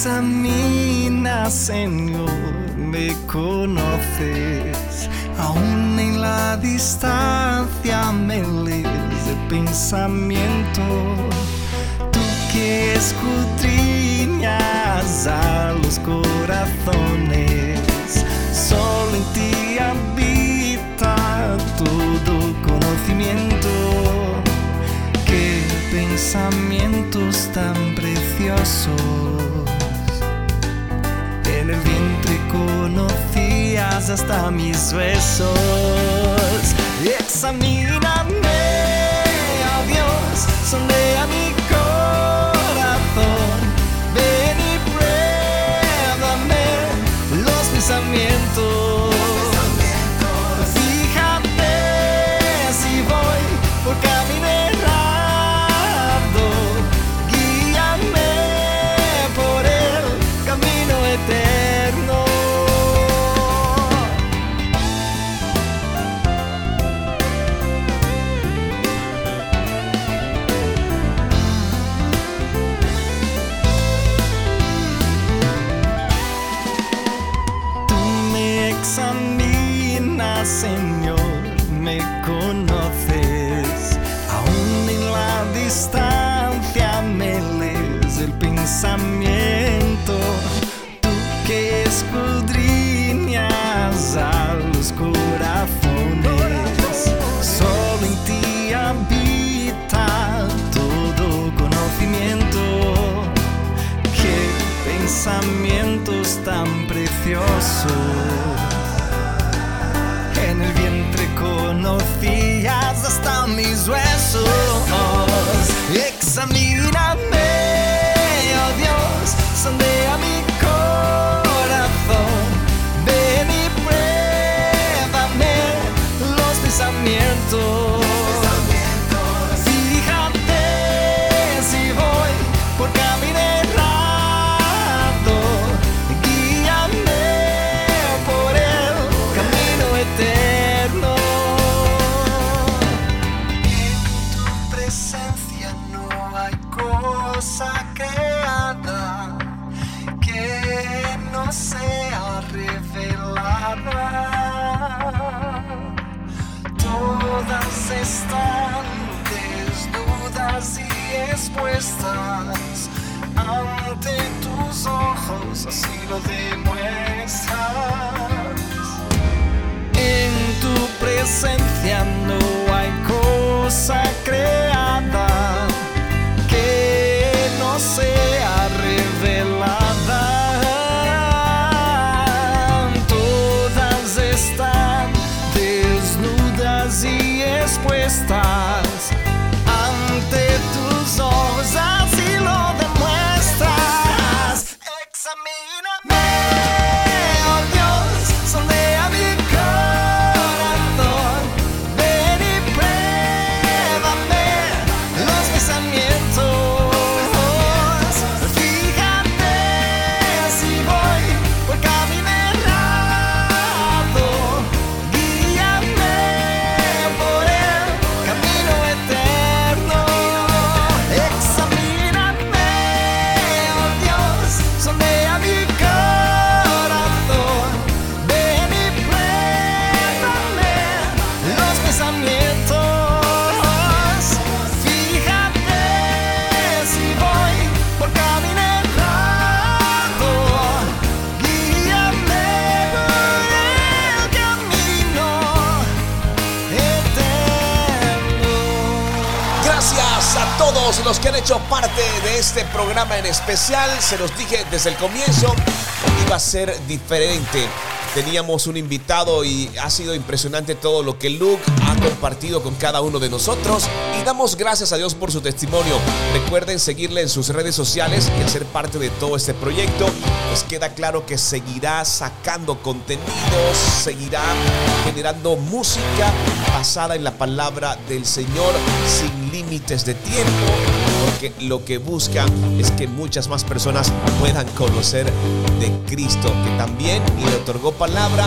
Me examinas, Señor, me conoces. Aún en la distancia me lees de pensamiento. Tú que escudriñas a los corazones. Solo en ti habita todo conocimiento. Qué pensamientos tan preciosos. En el vientre conocías hasta mis huesos. Examíname, Señor, me conoces. Aún en la distancia me lees el pensamiento. Tú que escudriñas a los corazones. Solo en ti habita todo conocimiento. Qué pensamientos tan preciosos. Hasta mis huesos. Examíname, oh Dios, sondea mi corazón. Ven y pruébame los pensamientos. Expuestas ante tus ojos, así lo demuestras. En tu presencia no hay cosa creada en especial, se los dije desde el comienzo, iba a ser diferente. Teníamos un invitado y ha sido impresionante todo lo que Luke ha compartido con cada uno de nosotros y damos gracias a Dios por su testimonio. Recuerden seguirle en sus redes sociales y hacer parte de todo este proyecto. Nos queda claro que seguirá sacando contenidos, seguirá generando música basada en la palabra del Señor sin límites de tiempo, porque lo que busca es que muchas más personas puedan conocer de Cristo, que también le otorgó palabra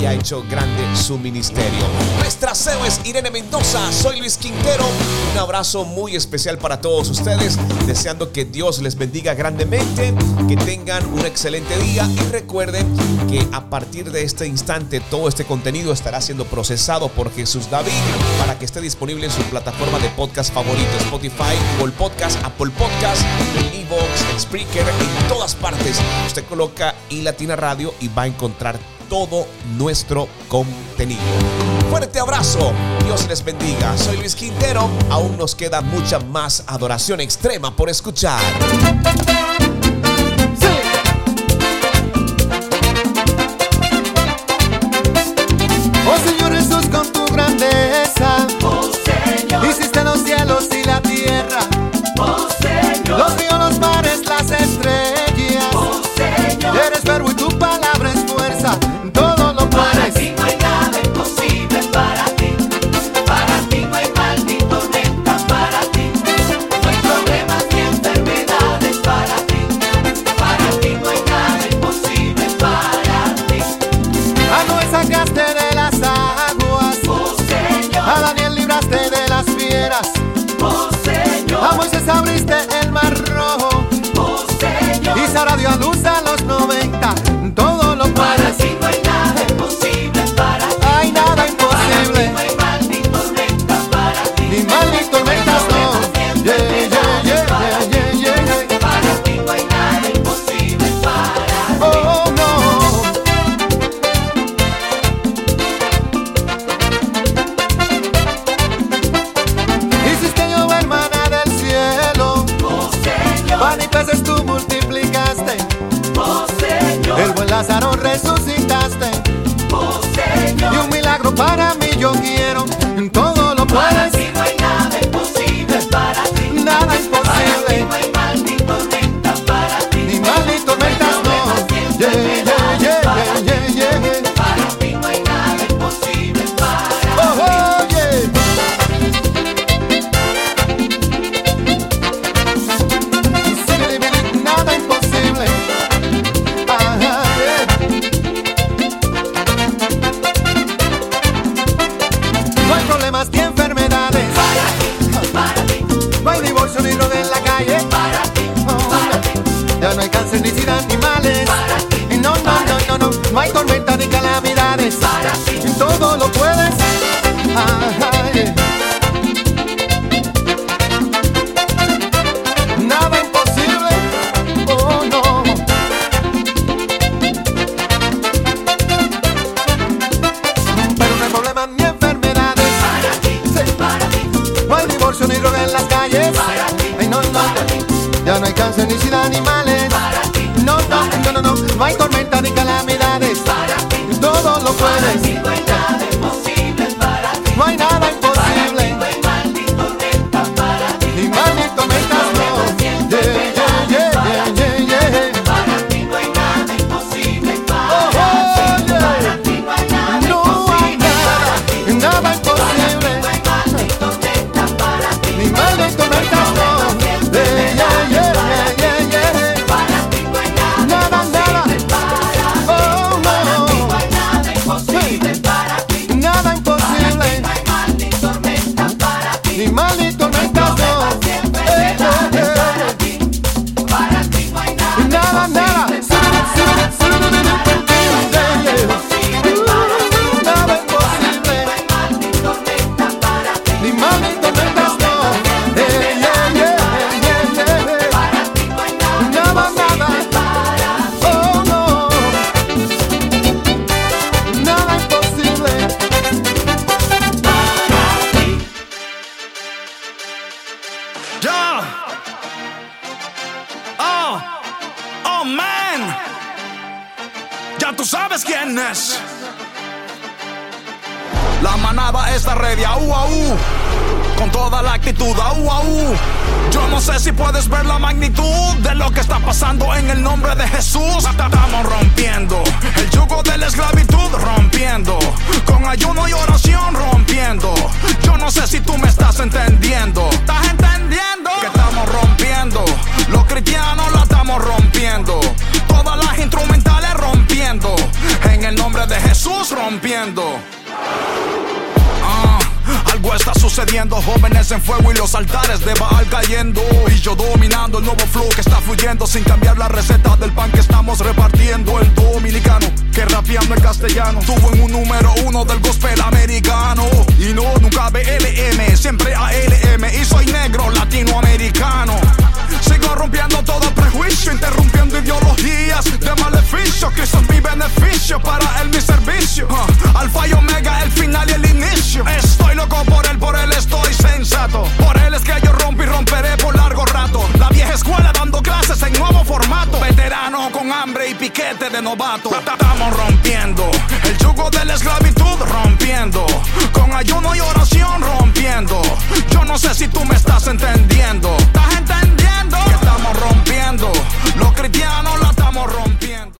y ha hecho grande su ministerio. Nuestra CEO es Irene Mendoza, soy Luis Quintero. Un abrazo muy especial para todos ustedes, deseando que Dios les bendiga grandemente, que tengan un excelente día y recuerden que a partir de este instante todo este contenido estará siendo procesado por Jesús David para que esté disponible en su plataforma de podcast favorito, Spotify, Google Podcast, Apple Podcast, Evox, Spreaker, en todas partes. Usted coloca y Latina Radio y va a encontrar todo nuestro contenido. Fuerte abrazo, Dios les bendiga. Soy Luis Quintero, aún nos queda mucha más adoración extrema por escuchar. De novato. Estamos rompiendo.